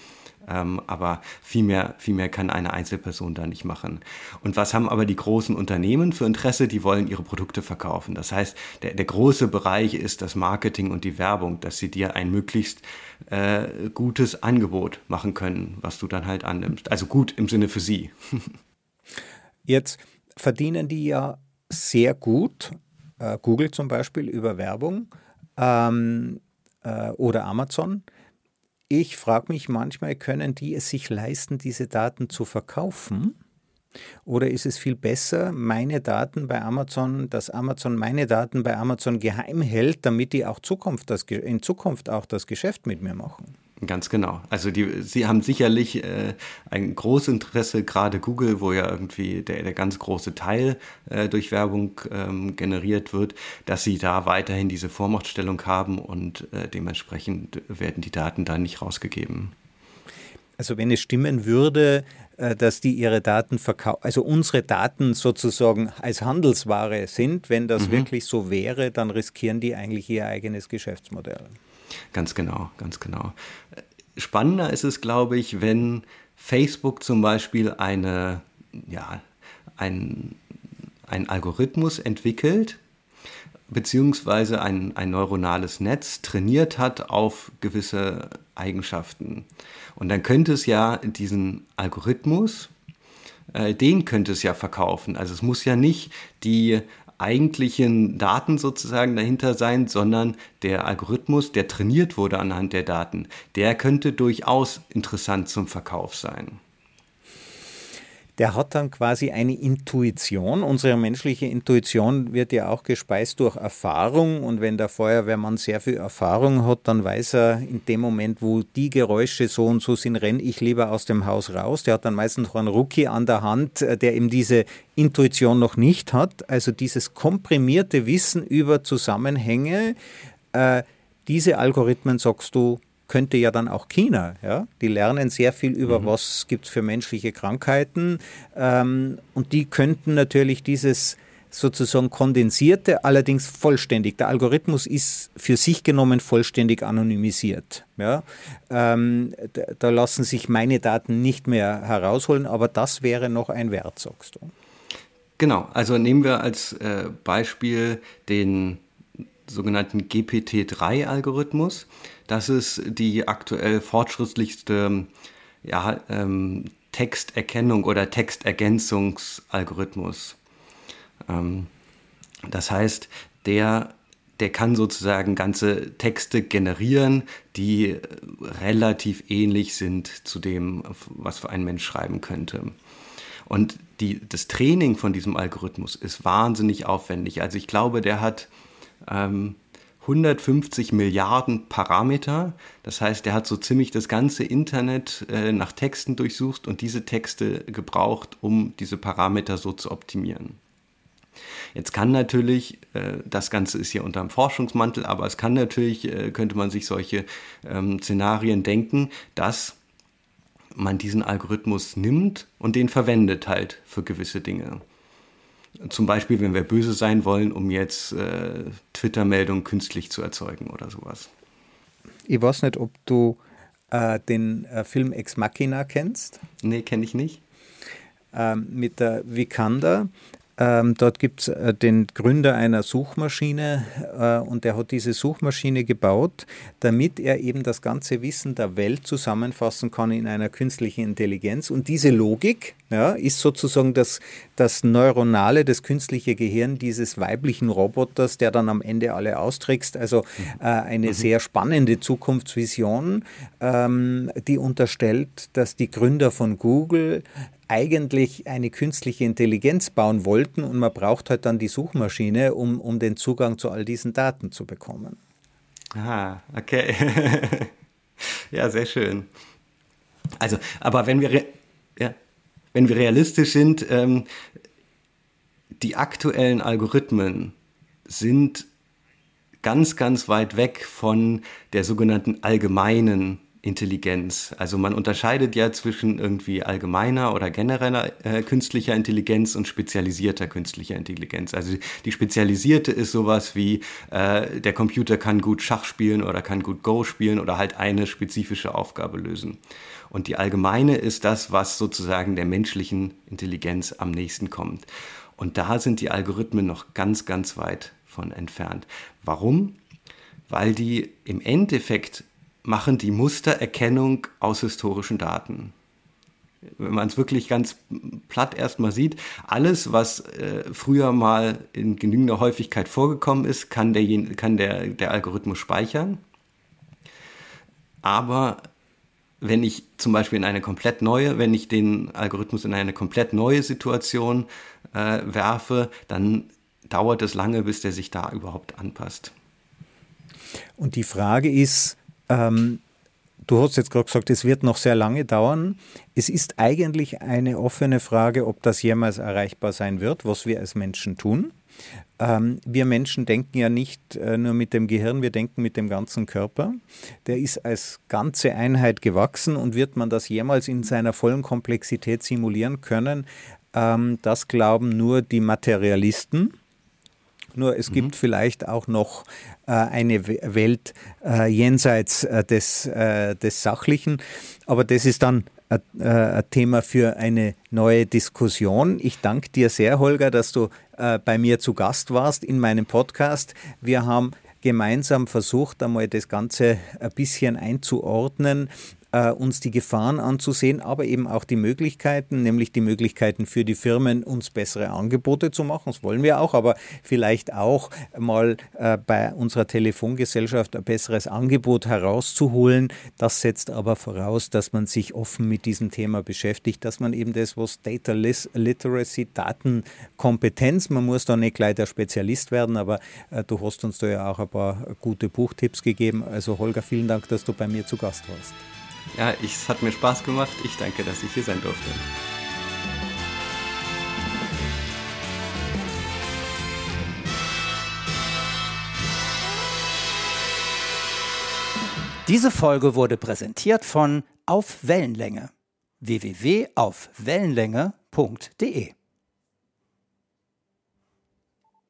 ähm, aber viel mehr, viel mehr kann eine Einzelperson da nicht machen. Und was haben aber die großen Unternehmen für Interesse? Die wollen ihre Produkte verkaufen. Das heißt, der, der große Bereich ist das Marketing und die Werbung, dass sie dir ein möglichst äh, gutes Angebot machen können, was du dann halt annimmst. Also gut im Sinne für sie. [LAUGHS] Jetzt verdienen die ja sehr gut, äh, Google zum Beispiel über Werbung ähm, äh, oder Amazon. Ich frage mich manchmal, können die es sich leisten, diese Daten zu verkaufen? Oder ist es viel besser, meine Daten bei Amazon, dass Amazon meine Daten bei Amazon geheim hält, damit die auch Zukunft das, in Zukunft auch das Geschäft mit mir machen? Ganz genau. Also die, sie haben sicherlich äh, ein großes Interesse, gerade Google, wo ja irgendwie der, der ganz große Teil äh, durch Werbung ähm, generiert wird, dass sie da weiterhin diese Vormachtstellung haben und äh, dementsprechend werden die Daten dann nicht rausgegeben. Also wenn es stimmen würde, äh, dass die ihre Daten verkaufen, also unsere Daten sozusagen als Handelsware sind, wenn das mhm. wirklich so wäre, dann riskieren die eigentlich ihr eigenes Geschäftsmodell. Ganz genau, ganz genau. Spannender ist es, glaube ich, wenn Facebook zum Beispiel eine, ja, ein, ein Algorithmus entwickelt, beziehungsweise ein, ein neuronales Netz trainiert hat auf gewisse Eigenschaften. Und dann könnte es ja diesen Algorithmus, äh, den könnte es ja verkaufen. Also es muss ja nicht die eigentlichen Daten sozusagen dahinter sein, sondern der Algorithmus, der trainiert wurde anhand der Daten, der könnte durchaus interessant zum Verkauf sein. Der hat dann quasi eine Intuition. Unsere menschliche Intuition wird ja auch gespeist durch Erfahrung und wenn der Feuerwehrmann sehr viel Erfahrung hat, dann weiß er in dem Moment, wo die Geräusche so und so sind, renne ich lieber aus dem Haus raus. Der hat dann meistens noch einen Rookie an der Hand, äh, der eben diese Intuition noch nicht hat. Also dieses komprimierte Wissen über Zusammenhänge, äh, diese Algorithmen, sagst du, könnte ja dann auch China. Ja? Die lernen sehr viel über, mhm. was gibt es für menschliche Krankheiten. Ähm, und die könnten natürlich dieses sozusagen kondensierte, allerdings vollständig. Der Algorithmus ist für sich genommen vollständig anonymisiert. Ja? Ähm, da, lassen sich meine Daten nicht mehr herausholen, aber das wäre noch ein Wert, sagst du. Genau, also nehmen wir als äh, Beispiel den sogenannten GPT-3-Algorithmus. Das ist die aktuell fortschrittlichste ja, ähm, Texterkennung oder Textergänzungsalgorithmus. Ähm, das heißt, der, der kann sozusagen ganze Texte generieren, die relativ ähnlich sind zu dem, was für ein Mensch schreiben könnte. Und die, das Training von diesem Algorithmus ist wahnsinnig aufwendig. Also ich glaube, der hat ähm, 150 Milliarden Parameter. Das heißt, er hat so ziemlich das ganze Internet äh, nach Texten durchsucht und diese Texte gebraucht, um diese Parameter so zu optimieren. Jetzt kann natürlich, äh, das Ganze ist hier unter dem Forschungsmantel, aber es kann natürlich, äh, könnte man sich solche ähm, Szenarien denken, dass man diesen Algorithmus nimmt und den verwendet halt für gewisse Dinge. Zum Beispiel, wenn wir böse sein wollen, um jetzt äh, Twitter-Meldungen künstlich zu erzeugen oder sowas. Ich weiß nicht, ob du äh, den äh, Film Ex Machina kennst. Nee, kenne ich nicht. Ähm, mit der Vikander. Ähm, dort gibt es äh, den Gründer einer Suchmaschine äh, und der hat diese Suchmaschine gebaut, damit er eben das ganze Wissen der Welt zusammenfassen kann in einer künstlichen Intelligenz. Und diese Logik ja, ist sozusagen das, das neuronale, das künstliche Gehirn dieses weiblichen Roboters, der dann am Ende alle austrickst. Also äh, eine mhm. sehr spannende Zukunftsvision, ähm, die unterstellt, dass die Gründer von Google eigentlich eine künstliche Intelligenz bauen wollten und man braucht halt dann die Suchmaschine, um, um den Zugang zu all diesen Daten zu bekommen. Ah, okay. [LAUGHS] ja, sehr schön. Also, aber wenn wir, ja, wenn wir realistisch sind, ähm, die aktuellen Algorithmen sind ganz, ganz weit weg von der sogenannten allgemeinen Intelligenz. Also man unterscheidet ja zwischen irgendwie allgemeiner oder genereller äh, künstlicher Intelligenz und spezialisierter künstlicher Intelligenz. Also die spezialisierte ist sowas wie äh, der Computer kann gut Schach spielen oder kann gut Go spielen oder halt eine spezifische Aufgabe lösen. Und die allgemeine ist das, was sozusagen der menschlichen Intelligenz am nächsten kommt. Und da sind die Algorithmen noch ganz, ganz weit von entfernt. Warum? Weil die im Endeffekt machen die Mustererkennung aus historischen Daten. Wenn man es wirklich ganz platt erstmal sieht, alles, was äh, früher mal in genügender Häufigkeit vorgekommen ist, kann, der, kann der, der Algorithmus speichern. Aber wenn ich zum Beispiel in eine komplett neue, wenn ich den Algorithmus in eine komplett neue Situation äh, werfe, dann dauert es lange, bis der sich da überhaupt anpasst. Und die Frage ist, ähm, du hast jetzt gerade gesagt, es wird noch sehr lange dauern. Es ist eigentlich eine offene Frage, ob das jemals erreichbar sein wird, was wir als Menschen tun. Ähm, wir Menschen denken ja nicht äh, nur mit dem Gehirn, wir denken mit dem ganzen Körper. Der ist als ganze Einheit gewachsen und wird man das jemals in seiner vollen Komplexität simulieren können? Ähm, das glauben nur die Materialisten. Nur es mhm. gibt vielleicht auch noch äh, eine Welt äh, jenseits äh, des, äh, des Sachlichen. Aber das ist dann ein äh, Thema für eine neue Diskussion. Ich danke dir sehr, Holger, dass du äh, bei mir zu Gast warst in meinem Podcast. Wir haben gemeinsam versucht, einmal das Ganze ein bisschen einzuordnen äh, uns die Gefahren anzusehen, aber eben auch die Möglichkeiten, nämlich die Möglichkeiten für die Firmen, uns bessere Angebote zu machen. Das wollen wir auch, aber vielleicht auch mal äh, bei unserer Telefongesellschaft ein besseres Angebot herauszuholen. Das setzt aber voraus, dass man sich offen mit diesem Thema beschäftigt, dass man eben das, was Data Literacy, Datenkompetenz, man muss da nicht gleich der Spezialist werden, aber äh, du hast uns da ja auch ein paar gute Buchtipps gegeben. Also Holger, vielen Dank, dass du bei mir zu Gast warst. Ja, ich, es hat mir Spaß gemacht. Ich danke, dass ich hier sein durfte. Diese Folge wurde präsentiert von Auf Wellenlänge www.aufwellenlänge.de